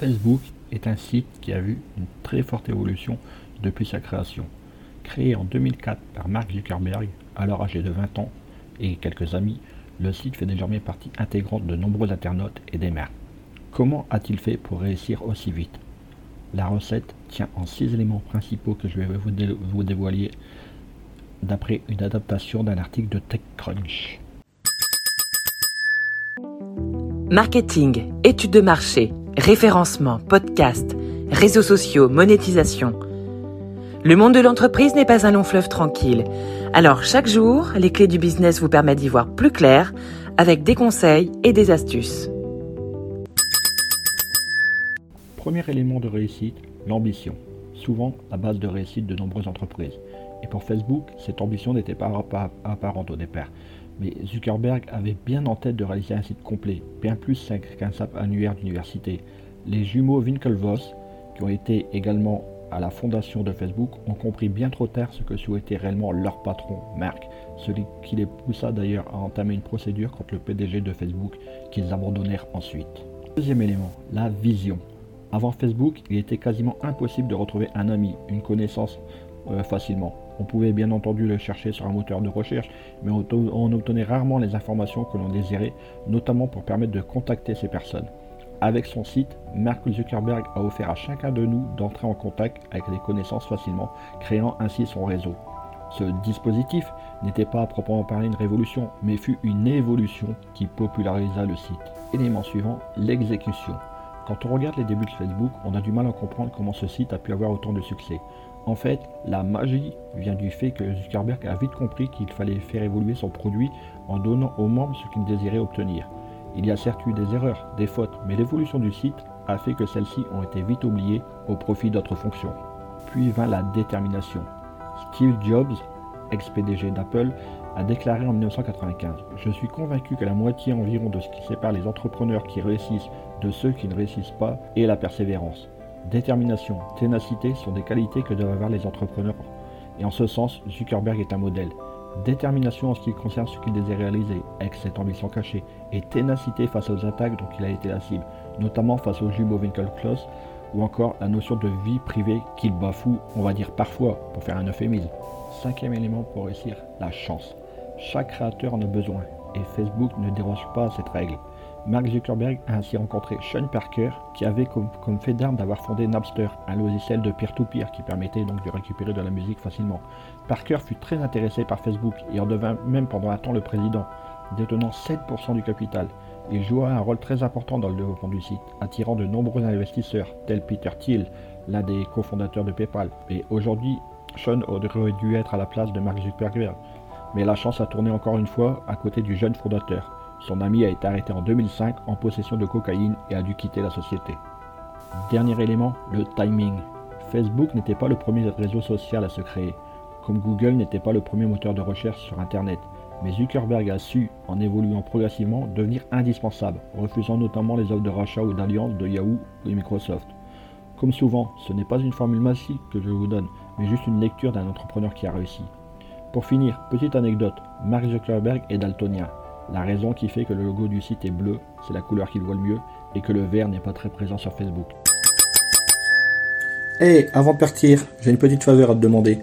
Facebook est un site qui a vu une très forte évolution depuis sa création. Créé en 2004 par Mark Zuckerberg, alors âgé de 20 ans, et quelques amis, le site fait désormais partie intégrante de nombreux internautes et des marques. Comment a-t-il fait pour réussir aussi vite? La recette tient en six éléments principaux que je vais vous, vous dévoiler d'après une adaptation d'un article de TechCrunch. Marketing, études de marché, référencement, podcast, réseaux sociaux, monétisation. Le monde de l'entreprise n'est pas un long fleuve tranquille. Alors chaque jour, les clés du business vous permettent d'y voir plus clair avec des conseils et des astuces. Premier élément de réussite, l'ambition. Souvent la base de réussite de nombreuses entreprises. Et pour Facebook, cette ambition n'était pas apparente au départ. Mais Zuckerberg avait bien en tête de réaliser un site complet, bien plus qu'un simple annuaire d'université. Les jumeaux Winklevoss, qui ont été également à la fondation de Facebook, ont compris bien trop tard ce que souhaitait réellement leur patron, Mark, celui qui les poussa d'ailleurs à entamer une procédure contre le PDG de Facebook qu'ils abandonnèrent ensuite. Deuxième élément, la vision. Avant Facebook, il était quasiment impossible de retrouver un ami, une connaissance euh, facilement. On pouvait bien entendu le chercher sur un moteur de recherche, mais on, obtenait rarement les informations que l'on désirait, notamment pour permettre de contacter ces personnes. Avec son site, Mark Zuckerberg a offert à chacun de nous d'entrer en contact avec des connaissances facilement, créant ainsi son réseau. Ce dispositif n'était pas à proprement parler une révolution, mais fut une évolution qui popularisa le site. Élément suivant, l'exécution. Quand on regarde les débuts de Facebook, on a du mal à comprendre comment ce site a pu avoir autant de succès. En fait, la magie vient du fait que Zuckerberg a vite compris qu'il fallait faire évoluer son produit en donnant aux membres ce qu'ils désiraient obtenir. Il y a certes eu des erreurs, des fautes, mais l'évolution du site a fait que celles-ci ont été vite oubliées au profit d'autres fonctions. Puis vint la détermination. Steve Jobs, ex-PDG d'Apple, a déclaré en 1995 Je suis convaincu que la moitié environ de ce qui sépare les entrepreneurs qui réussissent de ceux qui ne réussissent pas est la persévérance. Détermination, ténacité sont des qualités que doivent avoir les entrepreneurs. Et en ce sens, Zuckerberg est un modèle. Détermination en ce qui concerne ce qu'il désire réaliser, avec cette ambition cachée, et ténacité face aux attaques dont il a été la cible, notamment face au jumeau Winklevoss, ou encore la notion de vie privée qu'il bafoue, on va dire parfois, pour faire un euphémisme. Cinquième élément pour réussir, la chance. Chaque créateur en a besoin, et Facebook ne déroge pas à cette règle. Mark Zuckerberg a ainsi rencontré Sean Parker, qui avait comme, fait d'arme d'avoir fondé Napster, un logiciel de peer-to-peer qui permettait donc de récupérer de la musique facilement. Parker fut très intéressé par Facebook et en devint même pendant un temps le président, détenant 7% du capital. Il joua un rôle très important dans le développement du site, attirant de nombreux investisseurs, tels Peter Thiel, l'un des cofondateurs de PayPal. Et aujourd'hui, Sean aurait dû être à la place de Mark Zuckerberg. Mais la chance a tourné encore une fois à côté du jeune fondateur. Son ami a été arrêté en 2005 en possession de cocaïne et a dû quitter la société. Dernier élément, le timing. Facebook n'était pas le premier réseau social à se créer, comme Google n'était pas le premier moteur de recherche sur Internet. Mais Zuckerberg a su, en évoluant progressivement, devenir indispensable, refusant notamment les offres de rachat ou d'alliance de Yahoo et Microsoft. Comme souvent, ce n'est pas une formule massive que je vous donne, mais juste une lecture d'un entrepreneur qui a réussi. Pour finir, petite anecdote, Mark Zuckerberg est daltonien. La raison qui fait que le logo du site est bleu, c'est la couleur qu'il voit le mieux, et que le vert n'est pas très présent sur Facebook. Hey, avant de partir, j'ai une petite faveur à te demander.